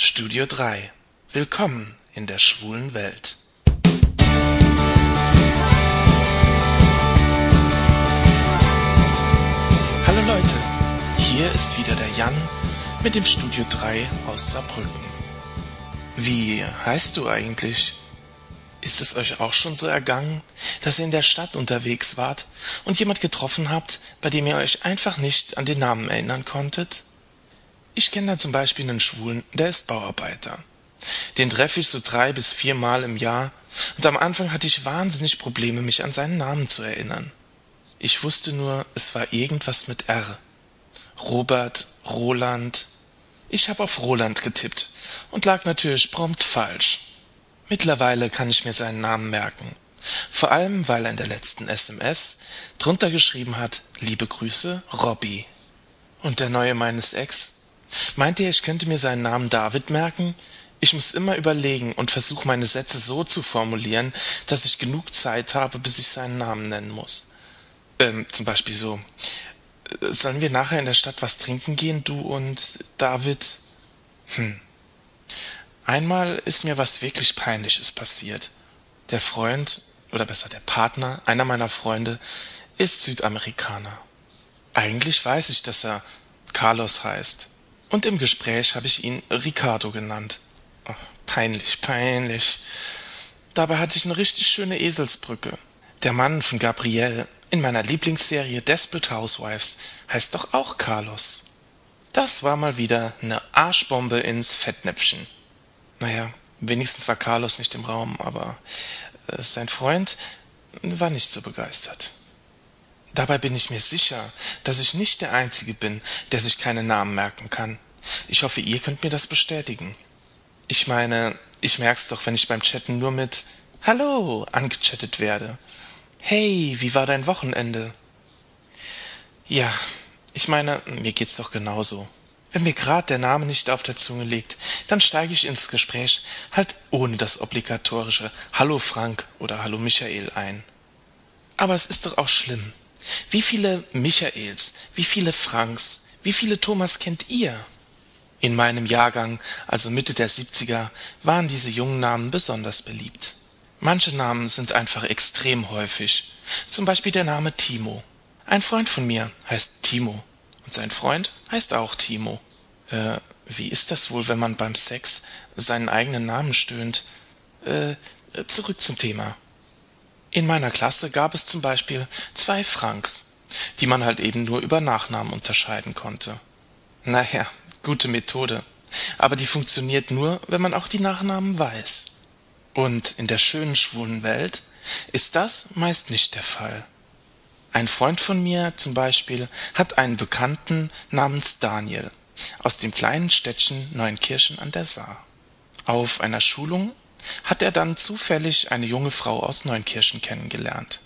Studio 3. Willkommen in der schwulen Welt. Hallo Leute, hier ist wieder der Jan mit dem Studio 3 aus Saarbrücken. Wie heißt du eigentlich? Ist es euch auch schon so ergangen, dass ihr in der Stadt unterwegs wart und jemand getroffen habt, bei dem ihr euch einfach nicht an den Namen erinnern konntet? Ich kenne da zum Beispiel einen Schwulen, der ist Bauarbeiter. Den treffe ich so drei bis viermal im Jahr, und am Anfang hatte ich wahnsinnig Probleme, mich an seinen Namen zu erinnern. Ich wusste nur, es war irgendwas mit R. Robert, Roland. Ich habe auf Roland getippt und lag natürlich prompt falsch. Mittlerweile kann ich mir seinen Namen merken. Vor allem, weil er in der letzten SMS drunter geschrieben hat, liebe Grüße, Robby. Und der neue meines Ex Meint ihr, ich könnte mir seinen Namen David merken? Ich muss immer überlegen und versuche meine Sätze so zu formulieren, dass ich genug Zeit habe, bis ich seinen Namen nennen muss. Ähm, zum Beispiel so. Äh, sollen wir nachher in der Stadt was trinken gehen, du und David? Hm. Einmal ist mir was wirklich Peinliches passiert. Der Freund, oder besser der Partner einer meiner Freunde, ist Südamerikaner. Eigentlich weiß ich, dass er Carlos heißt. Und im Gespräch habe ich ihn Ricardo genannt. Oh, peinlich, peinlich. Dabei hatte ich eine richtig schöne Eselsbrücke. Der Mann von Gabrielle in meiner Lieblingsserie Desperate Housewives heißt doch auch Carlos. Das war mal wieder eine Arschbombe ins Fettnäpfchen. Naja, wenigstens war Carlos nicht im Raum, aber äh, sein Freund war nicht so begeistert. Dabei bin ich mir sicher, dass ich nicht der Einzige bin, der sich keine Namen merken kann. Ich hoffe, ihr könnt mir das bestätigen. Ich meine, ich merk's doch, wenn ich beim Chatten nur mit Hallo angechattet werde. Hey, wie war dein Wochenende? Ja, ich meine, mir geht's doch genauso. Wenn mir grad der Name nicht auf der Zunge liegt, dann steige ich ins Gespräch halt ohne das obligatorische Hallo Frank oder Hallo Michael ein. Aber es ist doch auch schlimm. Wie viele Michaels, wie viele Franks, wie viele Thomas kennt ihr? In meinem Jahrgang, also Mitte der 70er, waren diese jungen Namen besonders beliebt. Manche Namen sind einfach extrem häufig. Zum Beispiel der Name Timo. Ein Freund von mir heißt Timo. Und sein Freund heißt auch Timo. Äh, wie ist das wohl, wenn man beim Sex seinen eigenen Namen stöhnt? Äh, zurück zum Thema. In meiner Klasse gab es zum Beispiel zwei Franks, die man halt eben nur über Nachnamen unterscheiden konnte. Naja, gute Methode. Aber die funktioniert nur, wenn man auch die Nachnamen weiß. Und in der schönen schwulen Welt ist das meist nicht der Fall. Ein Freund von mir zum Beispiel hat einen Bekannten namens Daniel aus dem kleinen Städtchen Neunkirchen an der Saar. Auf einer Schulung hat er dann zufällig eine junge Frau aus Neunkirchen kennengelernt.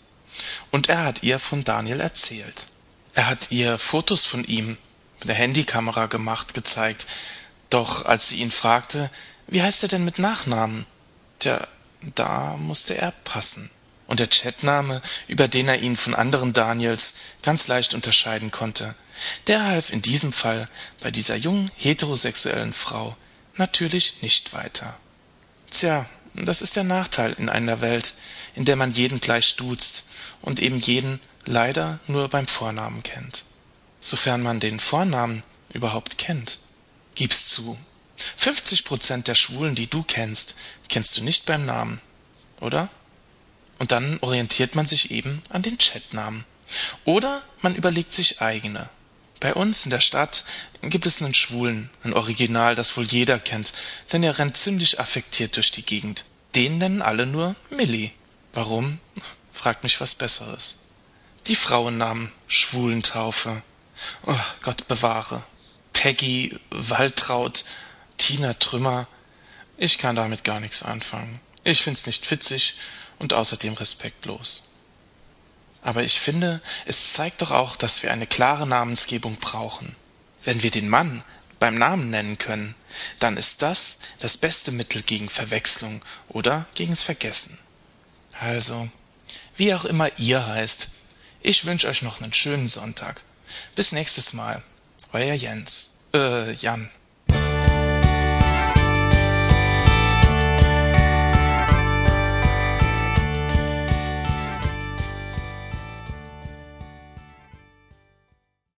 Und er hat ihr von Daniel erzählt. Er hat ihr Fotos von ihm mit der Handykamera gemacht gezeigt. Doch als sie ihn fragte, wie heißt er denn mit Nachnamen? Tja, da musste er passen. Und der Chatname, über den er ihn von anderen Daniels ganz leicht unterscheiden konnte, der half in diesem Fall bei dieser jungen heterosexuellen Frau natürlich nicht weiter. Tja, das ist der Nachteil in einer Welt, in der man jeden gleich duzt und eben jeden leider nur beim Vornamen kennt sofern man den Vornamen überhaupt kennt. Gib's zu. 50 Prozent der Schwulen, die du kennst, kennst du nicht beim Namen, oder? Und dann orientiert man sich eben an den Chatnamen. Oder man überlegt sich eigene. Bei uns in der Stadt gibt es einen Schwulen, ein Original, das wohl jeder kennt, denn er rennt ziemlich affektiert durch die Gegend. Den nennen alle nur Millie. Warum? Fragt mich was Besseres. Die Frauennamen, Schwulentaufe, Oh, Gott bewahre. Peggy, Waltraud, Tina Trümmer. Ich kann damit gar nichts anfangen. Ich find's nicht witzig und außerdem respektlos. Aber ich finde, es zeigt doch auch, dass wir eine klare Namensgebung brauchen. Wenn wir den Mann beim Namen nennen können, dann ist das das beste Mittel gegen Verwechslung oder gegens Vergessen. Also, wie auch immer ihr heißt, ich wünsche euch noch einen schönen Sonntag. Bis nächstes Mal. Euer Jens. Äh, Jan.